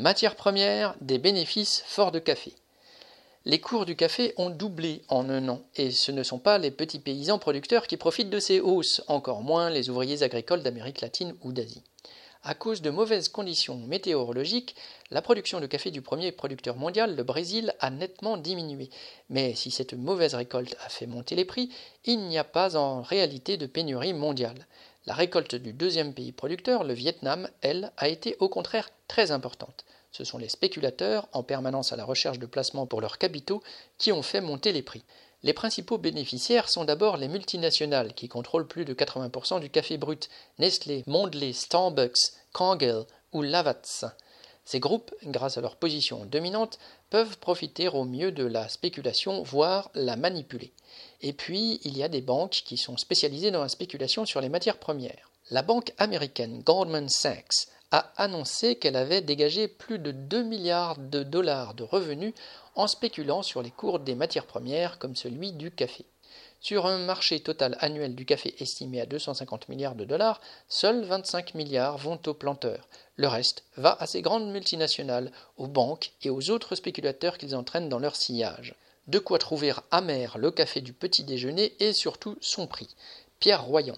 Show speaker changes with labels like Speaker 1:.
Speaker 1: Matière première, des bénéfices forts de café. Les cours du café ont doublé en un an, et ce ne sont pas les petits paysans producteurs qui profitent de ces hausses, encore moins les ouvriers agricoles d'Amérique latine ou d'Asie. À cause de mauvaises conditions météorologiques, la production de café du premier producteur mondial, le Brésil, a nettement diminué. Mais si cette mauvaise récolte a fait monter les prix, il n'y a pas en réalité de pénurie mondiale. La récolte du deuxième pays producteur, le Vietnam, elle, a été au contraire très importante. Ce sont les spéculateurs, en permanence à la recherche de placements pour leurs capitaux, qui ont fait monter les prix. Les principaux bénéficiaires sont d'abord les multinationales qui contrôlent plus de 80% du café brut, Nestlé, Mondelez, Starbucks, Kangel ou Lavazza. Ces groupes, grâce à leur position dominante, peuvent profiter au mieux de la spéculation, voire la manipuler. Et puis, il y a des banques qui sont spécialisées dans la spéculation sur les matières premières. La banque américaine Goldman Sachs a annoncé qu'elle avait dégagé plus de 2 milliards de dollars de revenus en spéculant sur les cours des matières premières comme celui du café. Sur un marché total annuel du café estimé à 250 milliards de dollars, seuls 25 milliards vont aux planteurs. Le reste va à ces grandes multinationales, aux banques et aux autres spéculateurs qu'ils entraînent dans leur sillage. De quoi trouver amer le café du petit déjeuner et surtout son prix. Pierre Royan.